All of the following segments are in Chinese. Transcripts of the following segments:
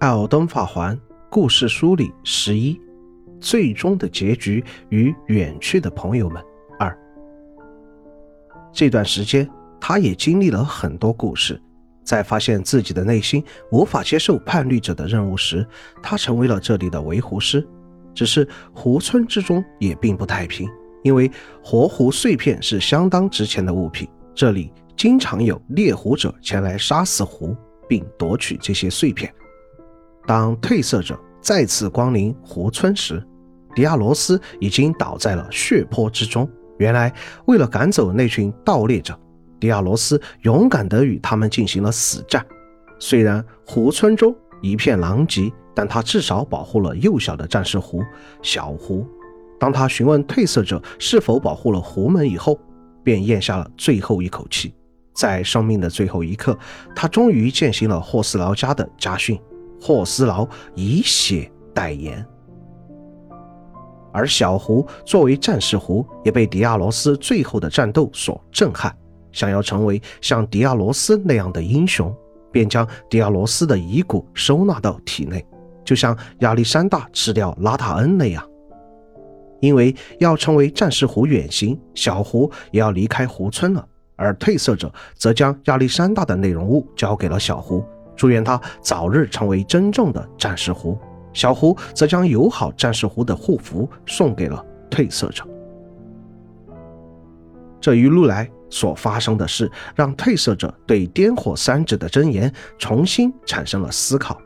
艾尔登法环故事梳理十一，最终的结局与远去的朋友们二。这段时间，他也经历了很多故事。在发现自己的内心无法接受叛逆者的任务时，他成为了这里的维护师。只是湖村之中也并不太平，因为活湖碎片是相当值钱的物品，这里经常有猎狐者前来杀死湖，并夺取这些碎片。当褪色者再次光临湖村时，迪亚罗斯已经倒在了血泊之中。原来，为了赶走那群盗猎者，迪亚罗斯勇敢地与他们进行了死战。虽然湖村中一片狼藉，但他至少保护了幼小的战士湖小湖。当他询问褪色者是否保护了湖门以后，便咽下了最后一口气。在生命的最后一刻，他终于践行了霍斯劳家的家训。霍斯劳以血代言，而小胡作为战士胡，也被迪亚罗斯最后的战斗所震撼，想要成为像迪亚罗斯那样的英雄，便将迪亚罗斯的遗骨收纳到体内，就像亚历山大吃掉拉塔恩那样。因为要成为战士胡远行，小胡也要离开胡村了，而褪色者则将亚历山大的内容物交给了小胡。祝愿他早日成为真正的战士狐。小胡则将友好战士狐的护符送给了褪色者。这一路来所发生的事，让褪色者对颠火三者的真言重新产生了思考。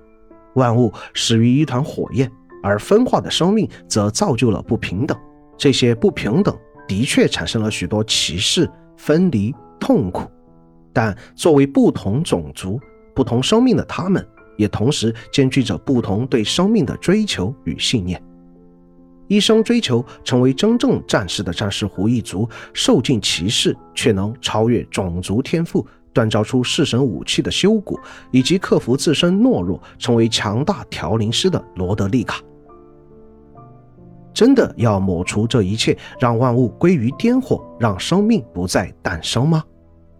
万物始于一团火焰，而分化的生命则造就了不平等。这些不平等的确产生了许多歧视、分离、痛苦。但作为不同种族，不同生命的他们，也同时兼具着不同对生命的追求与信念。一生追求成为真正战士的战士胡一族，受尽歧视却能超越种族天赋，锻造出弑神武器的修古，以及克服自身懦弱，成为强大调灵师的罗德利卡。真的要抹除这一切，让万物归于颠火，让生命不再诞生吗？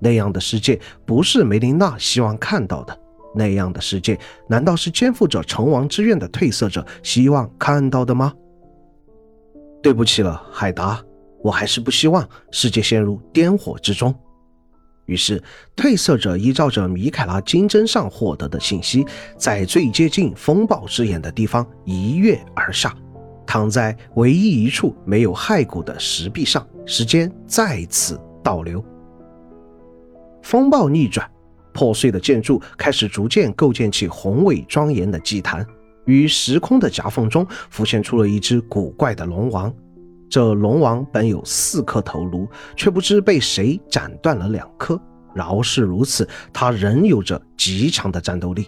那样的世界不是梅琳娜希望看到的。那样的世界难道是肩负着成王之愿的褪色者希望看到的吗？对不起了，海达，我还是不希望世界陷入颠火之中。于是，褪色者依照着米凯拉金针上获得的信息，在最接近风暴之眼的地方一跃而下，躺在唯一一处没有骸骨的石壁上。时间再次倒流。风暴逆转，破碎的建筑开始逐渐构建起宏伟庄严的祭坛。于时空的夹缝中，浮现出了一只古怪的龙王。这龙王本有四颗头颅，却不知被谁斩断了两颗。饶是如此，它仍有着极强的战斗力。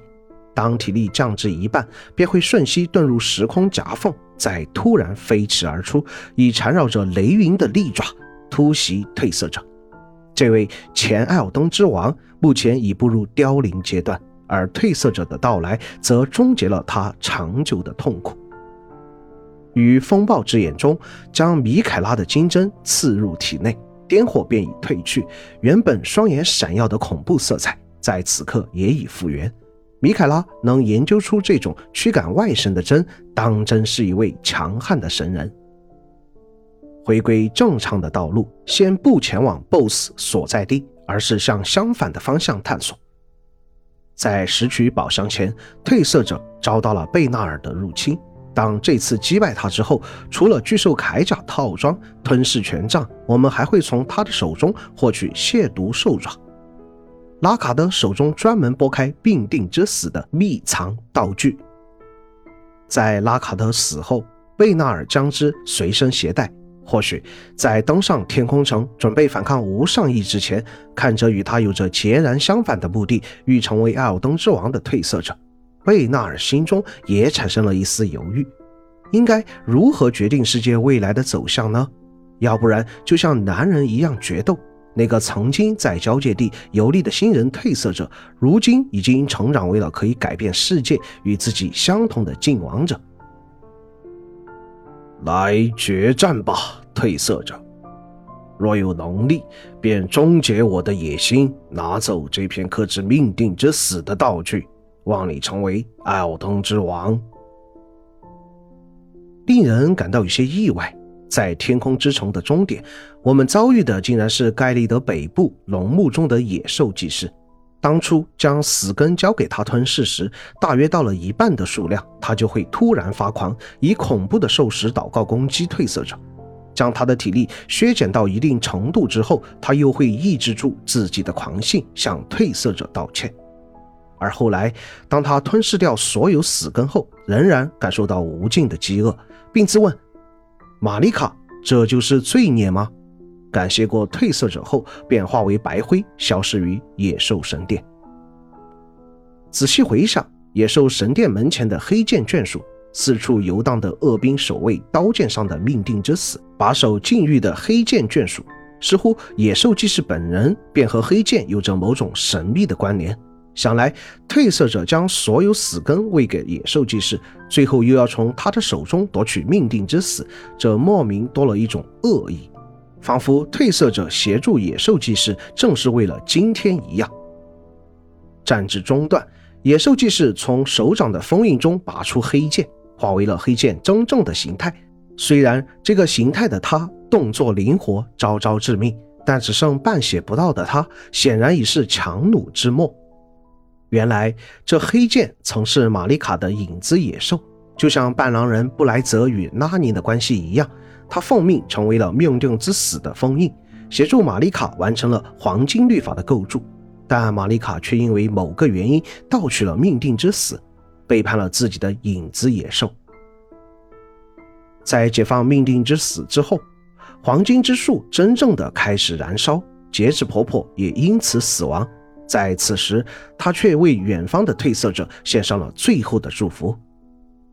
当体力降至一半，便会瞬息遁入时空夹缝，再突然飞驰而出，以缠绕着雷云的利爪突袭褪色者。这位前艾尔登之王目前已步入凋零阶段，而褪色者的到来则终结了他长久的痛苦。于风暴之眼中，将米凯拉的金针刺入体内，颠火便已褪去，原本双眼闪耀的恐怖色彩在此刻也已复原。米凯拉能研究出这种驱赶外神的针，当真是一位强悍的神人。回归正常的道路，先不前往 BOSS 所在地，而是向相反的方向探索。在拾取宝箱前，褪色者遭到了贝纳尔的入侵。当这次击败他之后，除了巨兽铠甲套装、吞噬权杖，我们还会从他的手中获取亵渎兽爪。拉卡德手中专门拨开病定之死的秘藏道具。在拉卡德死后，贝纳尔将之随身携带。或许在登上天空城准备反抗无上意之前，看着与他有着截然相反的目的，欲成为艾尔登之王的褪色者，贝纳尔心中也产生了一丝犹豫：应该如何决定世界未来的走向呢？要不然就像男人一样决斗。那个曾经在交界地游历的新人褪色者，如今已经成长为了可以改变世界、与自己相同的晋王者。来决战吧，褪色者！若有能力，便终结我的野心，拿走这片刻制命定之死的道具。望你成为奥登之王。令人感到有些意外，在天空之城的终点，我们遭遇的竟然是盖利德北部龙墓中的野兽祭司。当初将死根交给他吞噬时，大约到了一半的数量，他就会突然发狂，以恐怖的兽食祷告攻击褪色者。将他的体力削减到一定程度之后，他又会抑制住自己的狂性，向褪色者道歉。而后来，当他吞噬掉所有死根后，仍然感受到无尽的饥饿，并自问：“玛丽卡，这就是罪孽吗？”感谢过褪色者后，便化为白灰，消失于野兽神殿。仔细回想，野兽神殿门前的黑剑眷属，四处游荡的恶兵守卫刀剑上的命定之死，把守禁欲的黑剑眷属，似乎野兽祭司本人便和黑剑有着某种神秘的关联。想来，褪色者将所有死根喂给野兽祭司，最后又要从他的手中夺取命定之死，这莫名多了一种恶意。仿佛褪色者协助野兽祭司，正是为了今天一样。战至中段，野兽祭司从手掌的封印中拔出黑剑，化为了黑剑真正的形态。虽然这个形态的他动作灵活，招招致命，但只剩半血不到的他，显然已是强弩之末。原来这黑剑曾是玛丽卡的影子野兽，就像半狼人布莱泽与拉尼的关系一样。他奉命成为了命定之死的封印，协助玛丽卡完成了黄金律法的构筑，但玛丽卡却因为某个原因盗取了命定之死，背叛了自己的影子野兽。在解放命定之死之后，黄金之树真正的开始燃烧，截止婆婆也因此死亡。在此时，她却为远方的褪色者献上了最后的祝福，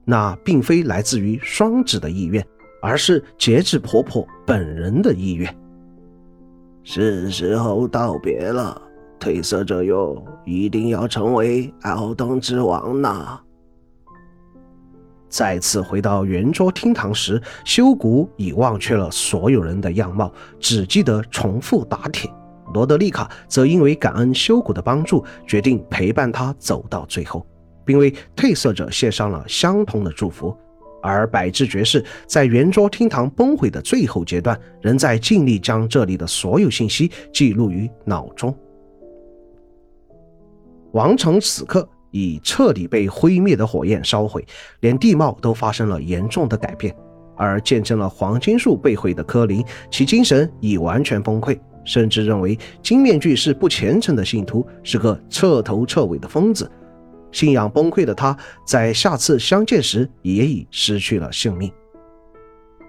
那并非来自于双子的意愿。而是节制婆婆本人的意愿。是时候道别了，褪色者哟，一定要成为奥登之王呐！再次回到圆桌厅堂时，修古已忘却了所有人的样貌，只记得重复打铁。罗德丽卡则因为感恩修古的帮助，决定陪伴他走到最后，并为褪色者献上了相同的祝福。而百智爵士在圆桌厅堂崩毁的最后阶段，仍在尽力将这里的所有信息记录于脑中。王城此刻已彻底被灰灭的火焰烧毁，连地貌都发生了严重的改变。而见证了黄金树被毁的科林，其精神已完全崩溃，甚至认为金面具是不虔诚的信徒，是个彻头彻尾的疯子。信仰崩溃的他，在下次相见时也已失去了性命。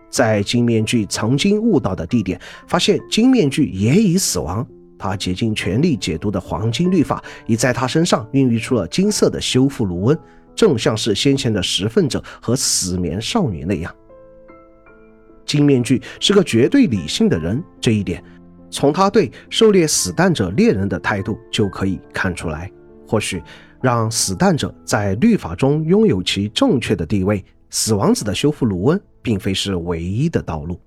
在金面具曾经误导的地点，发现金面具也已死亡。他竭尽全力解读的黄金律法，已在他身上孕育出了金色的修复炉温，正像是先前的食粪者和死眠少女那样。金面具是个绝对理性的人，这一点从他对狩猎死蛋者猎人的态度就可以看出来。或许。让死蛋者在律法中拥有其正确的地位，死王子的修复卢恩并非是唯一的道路。